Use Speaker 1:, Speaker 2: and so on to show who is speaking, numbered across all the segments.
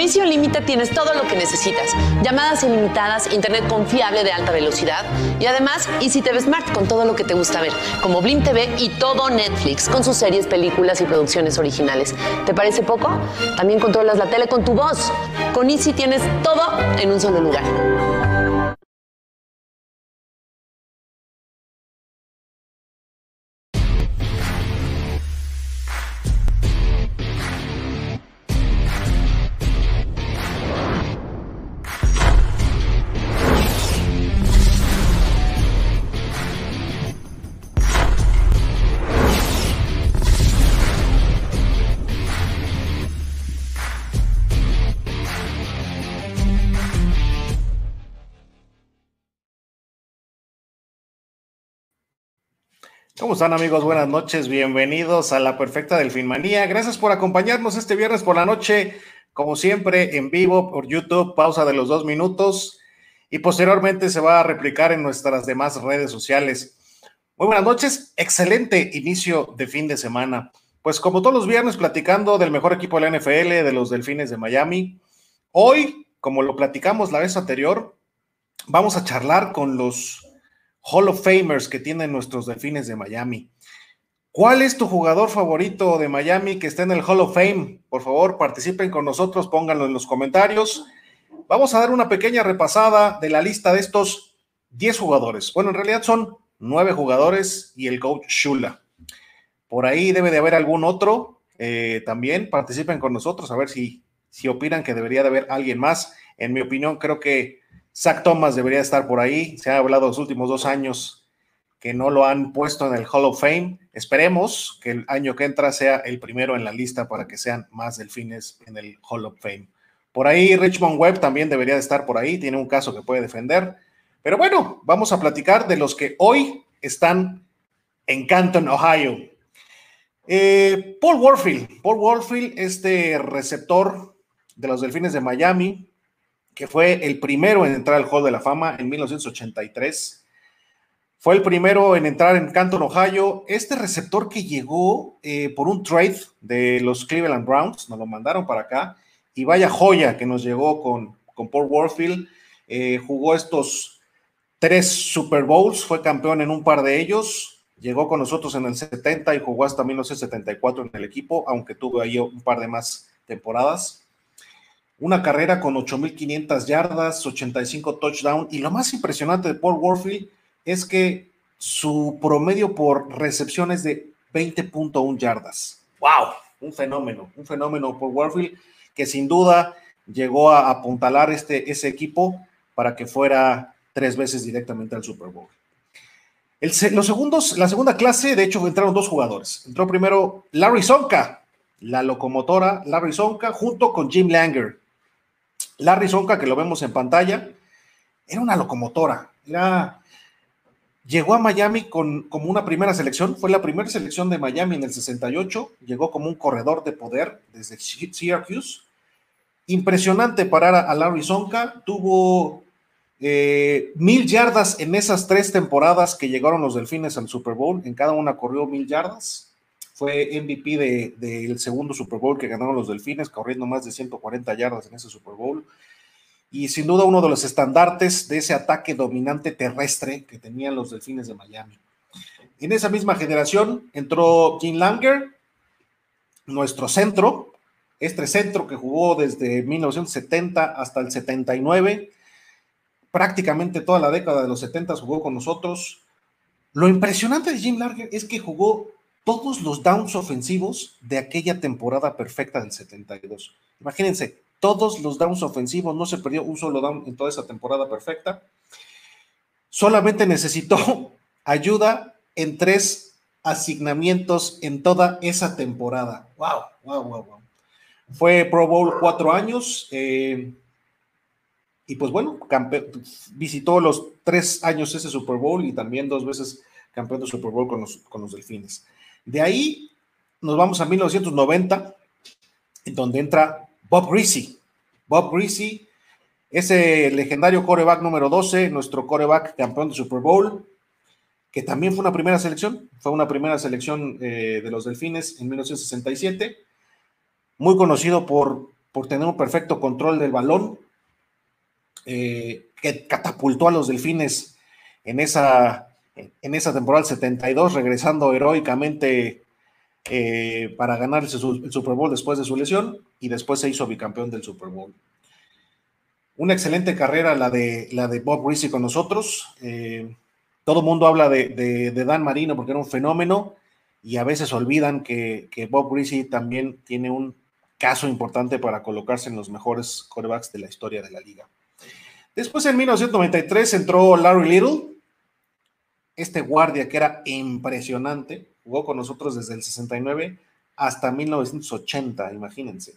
Speaker 1: Con Easy Límite tienes todo lo que necesitas. Llamadas ilimitadas, internet confiable de alta velocidad y además Easy TV Smart con todo lo que te gusta ver, como Blim TV y todo Netflix con sus series, películas y producciones originales. ¿Te parece poco? También controlas la tele con tu voz. Con Easy tienes todo en un solo lugar.
Speaker 2: ¿Cómo están amigos? Buenas noches, bienvenidos a la Perfecta Delfinmanía. Gracias por acompañarnos este viernes por la noche, como siempre, en vivo por YouTube, pausa de los dos minutos y posteriormente se va a replicar en nuestras demás redes sociales. Muy buenas noches, excelente inicio de fin de semana. Pues como todos los viernes, platicando del mejor equipo de la NFL, de los Delfines de Miami. Hoy, como lo platicamos la vez anterior, vamos a charlar con los Hall of Famers que tienen nuestros delfines de Miami. ¿Cuál es tu jugador favorito de Miami que está en el Hall of Fame? Por favor, participen con nosotros, pónganlo en los comentarios. Vamos a dar una pequeña repasada de la lista de estos 10 jugadores. Bueno, en realidad son 9 jugadores y el coach Shula. Por ahí debe de haber algún otro eh, también. Participen con nosotros a ver si, si opinan que debería de haber alguien más. En mi opinión, creo que Zach Thomas debería estar por ahí. Se ha hablado los últimos dos años que no lo han puesto en el Hall of Fame. Esperemos que el año que entra sea el primero en la lista para que sean más delfines en el Hall of Fame. Por ahí Richmond Webb también debería de estar por ahí, tiene un caso que puede defender. Pero bueno, vamos a platicar de los que hoy están en Canton, Ohio. Eh, Paul Warfield, Paul Warfield, este receptor de los Delfines de Miami, que fue el primero en entrar al Hall de la Fama en 1983. Fue el primero en entrar en Canton, Ohio. Este receptor que llegó eh, por un trade de los Cleveland Browns, nos lo mandaron para acá. Y vaya joya que nos llegó con, con Paul Warfield. Eh, jugó estos tres Super Bowls, fue campeón en un par de ellos. Llegó con nosotros en el 70 y jugó hasta 1974 en el equipo, aunque tuvo ahí un par de más temporadas una carrera con 8.500 yardas, 85 touchdowns, y lo más impresionante de Paul Warfield es que su promedio por recepción es de 20.1 yardas. ¡Wow! Un fenómeno, un fenómeno por Warfield que sin duda llegó a apuntalar este, ese equipo para que fuera tres veces directamente al Super Bowl. los segundos, la segunda clase, de hecho, entraron dos jugadores. Entró primero Larry Sonka, la locomotora Larry Sonka, junto con Jim Langer. Larry Zonka, que lo vemos en pantalla, era una locomotora. Llegó a Miami con, como una primera selección, fue la primera selección de Miami en el 68, llegó como un corredor de poder desde Syracuse. Impresionante parar a, Larry Zonka, tuvo eh, mil yardas en esas tres temporadas que llegaron los Delfines al Super Bowl, en cada una corrió mil yardas fue MVP del segundo Super Bowl que ganaron los Delfines, corriendo más de 140 yardas en ese Super Bowl. Y sin duda uno de los estandartes de ese ataque dominante terrestre que tenían los Delfines de Miami. En esa misma generación entró Jim Langer, nuestro centro, este centro que jugó desde 1970 hasta el 79, prácticamente toda la década de los 70 jugó con nosotros. Lo impresionante de Jim Langer es que jugó todos los downs ofensivos de aquella temporada perfecta del 72. Imagínense, todos los downs ofensivos, no se perdió un solo down en toda esa temporada perfecta. Solamente necesitó ayuda en tres asignamientos en toda esa temporada. ¡Wow! ¡Wow! ¡Wow! wow. Fue Pro Bowl cuatro años. Eh, y pues bueno, visitó los tres años ese Super Bowl y también dos veces campeón de Super Bowl con los, con los Delfines. De ahí nos vamos a 1990, en donde entra Bob Greasy. Bob Greasy, ese legendario coreback número 12, nuestro coreback campeón de Super Bowl, que también fue una primera selección, fue una primera selección eh, de los Delfines en 1967, muy conocido por por tener un perfecto control del balón, eh, que catapultó a los delfines en esa, en esa temporada 72, regresando heroicamente eh, para ganar el, Super Bowl después de su lesión y después se hizo bicampeón del Super Bowl. Una excelente carrera la de, la de Bob Reese con nosotros. Eh, todo el mundo habla de, Dan Marino porque era un fenómeno y a veces olvidan que, Bob Greasy también tiene un caso importante para colocarse en los mejores corebacks de la historia de la liga. Después en 1993 entró Larry Little, este guardia que era impresionante, jugó con nosotros desde el 69 hasta 1980, imagínense.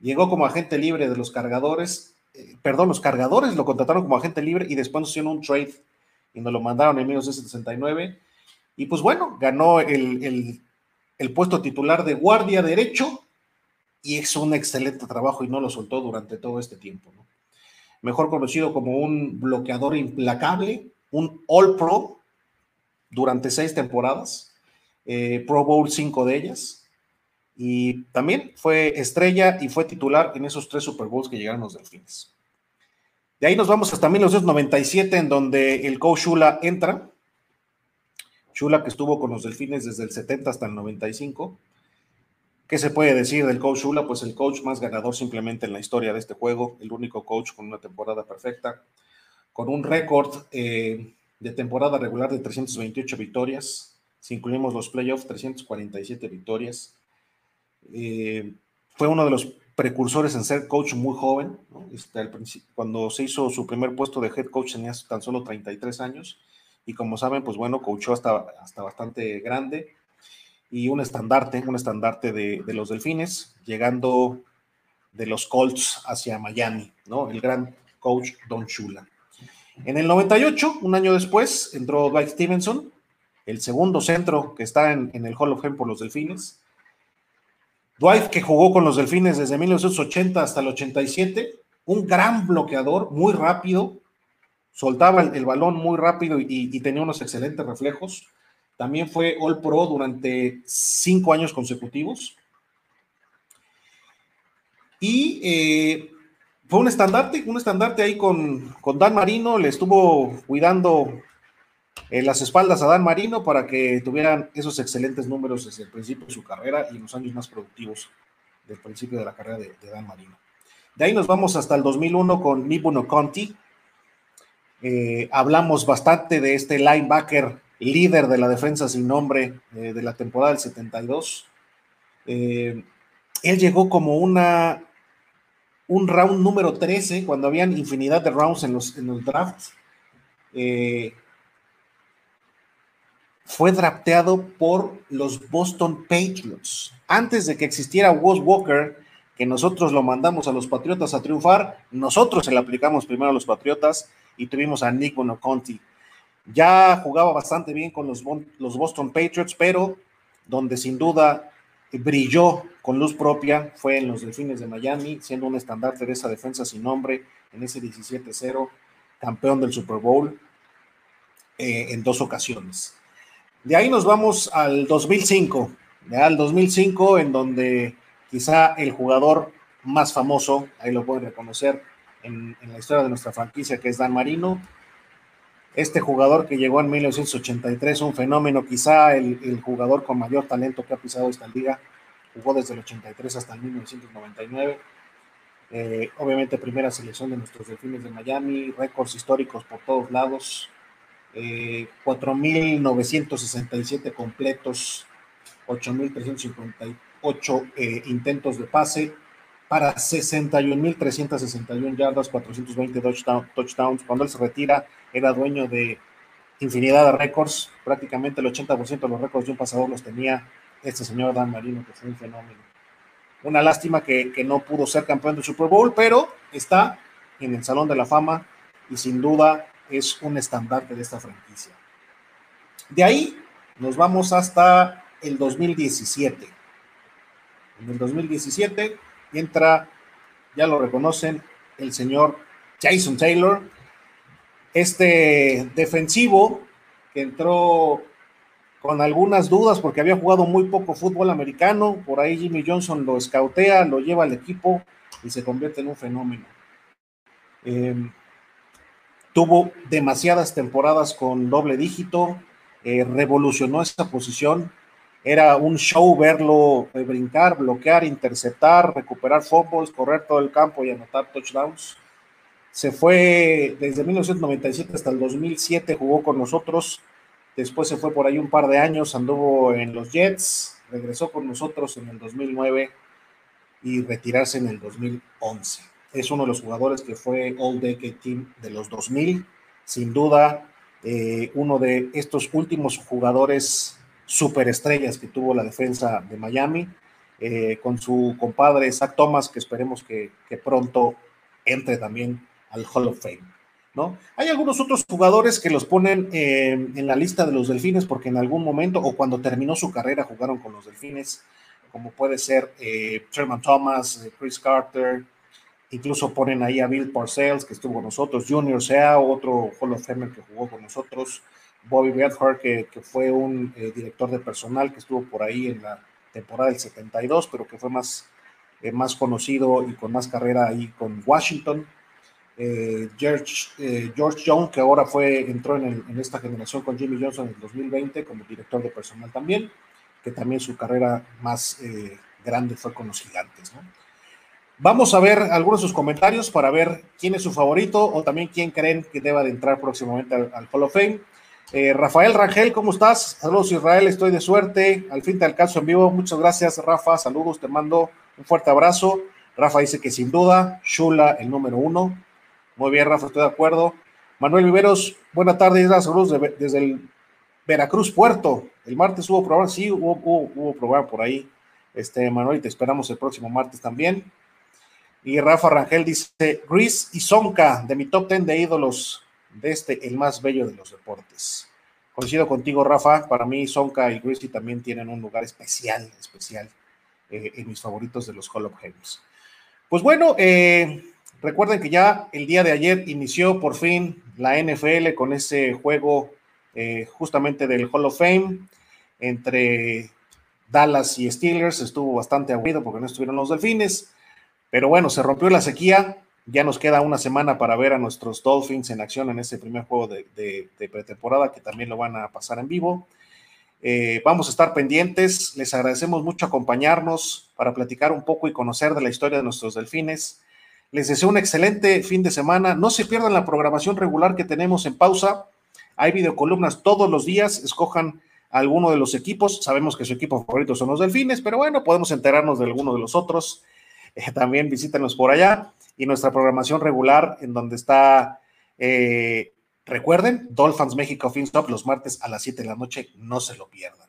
Speaker 2: Llegó como agente libre de los cargadores, eh, perdón, los cargadores lo contrataron como agente libre y después hicieron un trade y nos lo mandaron en 1969. Y pues bueno, ganó el, puesto titular de guardia derecho y hizo un excelente trabajo y no lo soltó durante todo este tiempo. Mejor conocido como un bloqueador implacable, un All Pro durante seis temporadas, eh, Pro Bowl cinco de ellas. Y también fue estrella y fue titular en esos tres Super Bowls que llegaron los Delfines. De ahí nos vamos hasta 1997, en donde el coach Shula entra. Shula que estuvo con los Delfines desde el 70 hasta el 95. ¿Qué se puede decir del coach Shula? Pues el coach más ganador simplemente en la historia de este juego, el único coach con una temporada perfecta, con un récord eh, de temporada regular de 328 victorias, si incluimos los playoffs, 347 victorias. Eh, fue uno de los precursores en ser coach muy joven. Este, cuando se hizo su primer puesto de head coach tenía tan solo 33 años y como saben, pues bueno, coachó hasta, hasta bastante grande y un estandarte, un estandarte de, los delfines, llegando de los Colts hacia Miami, ¿no? El gran coach Don Shula. En el 98, un año después, entró Dwight Stevenson, el segundo centro que está en, el Hall of Fame por los delfines Dwight, que jugó con los Delfines desde 1980 hasta el 87, un gran bloqueador, muy rápido, soltaba el, balón muy rápido y, tenía unos excelentes reflejos. También fue All Pro durante cinco años consecutivos. Y eh, fue un estandarte, un estandarte ahí con, con Dan Marino, le estuvo cuidando en las espaldas a Dan Marino para que tuvieran esos excelentes números desde el principio de su carrera y los años más productivos del principio de la carrera de, Dan Marino. De ahí nos vamos hasta el 2001 con Nibuno Conti. Eh, hablamos bastante de este linebacker líder de la defensa sin nombre eh, de la temporada del 72. Eh, él llegó como una un round número 13 cuando habían infinidad de rounds en los, en drafts fue drafteado por los Boston Patriots. Antes de que existiera Wes Walker, que nosotros lo mandamos a los Patriotas a triunfar, nosotros se le aplicamos primero a los Patriotas y tuvimos a Nick Bonoconti. Ya jugaba bastante bien con los, los Boston Patriots, pero donde sin duda brilló con luz propia fue en los Delfines de Miami, siendo un estandarte de esa defensa sin nombre en ese 17-0, campeón del Super Bowl eh, en dos ocasiones. De ahí nos vamos al 2005, al 2005 en donde quizá el jugador más famoso, ahí lo pueden reconocer en, la historia de nuestra franquicia, que es Dan Marino. Este jugador que llegó en 1983, un fenómeno, quizá el, jugador con mayor talento que ha pisado esta liga, jugó desde el 83 hasta el 1999. Eh, obviamente primera selección de nuestros delfines de Miami, récords históricos por todos lados, 4.967 eh, completos, 8.358 eh, intentos de pase para 61.361 yardas, 420 touchdowns. Cuando él se retira, era dueño de infinidad de récords, prácticamente el 80% de los récords de un pasador los tenía este señor Dan Marino, que fue un fenómeno. Una lástima que, que no pudo ser campeón del Super Bowl, pero está en el Salón de la Fama y sin duda es un estandarte de esta franquicia. De ahí nos vamos hasta el 2017. En el 2017 entra, ya lo reconocen, el señor Jason Taylor, este defensivo que entró con algunas dudas porque había jugado muy poco fútbol americano, por ahí Jimmy Johnson lo escautea, lo lleva al equipo y se convierte en un fenómeno. Em, tuvo demasiadas temporadas con doble dígito, eh, revolucionó esa posición. Era un show verlo eh, brincar, bloquear, interceptar, recuperar fútbol, correr todo el campo y anotar touchdowns. Se fue desde 1997 hasta el 2007, jugó con nosotros. Después se fue por ahí un par de años, anduvo en los Jets, regresó con nosotros en el 2009 y retirarse en el 2011. Es uno de los jugadores que fue All Decade Team de los 2000, sin duda eh, uno de estos últimos jugadores superestrellas que tuvo la defensa de Miami, eh, con su compadre Zach Thomas, que esperemos que, pronto entre también al Hall of Fame. ¿no? Hay algunos otros jugadores que los ponen eh, en la lista de los delfines porque en algún momento o cuando terminó su carrera jugaron con los delfines como puede ser eh, Sherman Thomas, eh, Chris Carter, incluso ponen ahí a Bill Parcells, que estuvo con nosotros, Junior Sea, otro Hall of Famer que jugó con nosotros, Bobby Bedford, que, que fue un eh, director de personal que estuvo por ahí en la temporada del 72, pero que fue más, más conocido y con más carrera ahí con Washington. George, George Young, que ahora fue, entró en, en, esta generación con Jimmy Johnson en el 2020 como director de personal también que también su carrera más eh, grande fue con los gigantes. Vamos a ver algunos de sus comentarios para ver quién es su favorito o también quién creen que deba de entrar próximamente al, Hall of Fame. Eh, Rafael Rangel, ¿cómo estás? Saludos Israel, estoy de suerte. Al fin te alcanzo en vivo. Muchas gracias, Rafa. Saludos, te mando un fuerte abrazo. Rafa dice que sin duda, Shula el número uno. Muy bien, Rafa, estoy de acuerdo. Manuel Viveros, buena tarde, saludos desde el Veracruz Puerto. El martes hubo programa, sí, hubo, hubo, programa por ahí. Este, Manuel, te esperamos el próximo martes también. Y Rafa Rangel dice, Gris y Sonka, de mi top 10 de ídolos, de este, el más bello de los deportes. Coincido contigo, Rafa, para mí Sonka y Gris también tienen un lugar especial, especial eh, en mis favoritos de los Hall of Games. Pues bueno, eh, recuerden que ya el día de ayer inició por fin la NFL con ese juego eh, justamente del Hall of Fame entre Dallas y Steelers. Estuvo bastante aburrido porque no estuvieron los delfines, pero bueno, se rompió la sequía. Ya nos queda una semana para ver a nuestros Dolphins en acción en ese primer juego de, pretemporada que también lo van a pasar en vivo. Eh, vamos a estar pendientes. Les agradecemos mucho acompañarnos para platicar un poco y conocer de la historia de nuestros delfines. Les deseo un excelente fin de semana. No se pierdan la programación regular que tenemos en pausa. Hay videocolumnas todos los días, escojan alguno de los equipos. Sabemos que su equipo favorito son los delfines, pero bueno, podemos enterarnos de alguno de los otros. Eh, también visítenos por allá. Y nuestra programación regular, en donde está, eh, recuerden, Dolphins México FinStop los martes a las 7 de la noche, no se lo pierdan.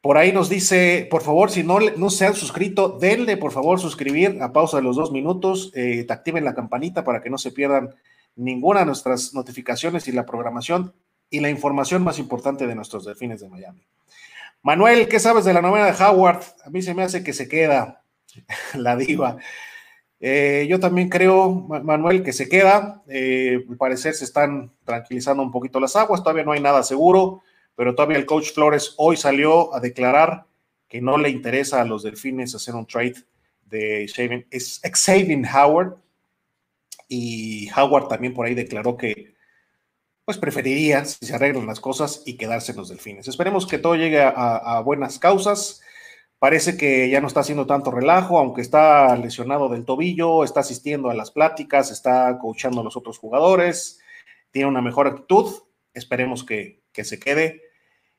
Speaker 2: Por ahí nos dice, por favor, si no, no se han suscrito, denle por favor suscribir a pausa de los dos minutos, eh, activen la campanita para que no se pierdan ninguna de nuestras notificaciones y la programación y la información más importante de nuestros delfines de Miami. Manuel, ¿qué sabes de la novela de Howard? A mí se me hace que se queda la diva. Eh, yo también creo, Manuel, que se queda. Eh, al parecer se están tranquilizando un poquito las aguas, todavía no hay nada seguro, pero todavía el coach Flores hoy salió a declarar que no le interesa a los delfines hacer un trade de Xavier Howard y Howard también por ahí declaró que pues preferiría si se arreglan las cosas y quedarse en los delfines. Esperemos que todo llegue a, buenas causas. Parece que ya no está haciendo tanto relajo, aunque está lesionado del tobillo, está asistiendo a las pláticas, está coachando a los otros jugadores, tiene una mejor actitud. Esperemos que, que se quede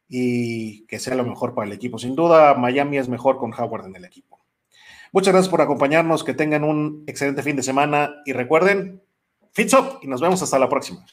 Speaker 2: y que sea lo mejor para el equipo. Sin duda, Miami es mejor con Howard en el equipo. Muchas gracias por acompañarnos, que tengan un excelente fin de semana y recuerden, Fits Up y nos vemos hasta la próxima.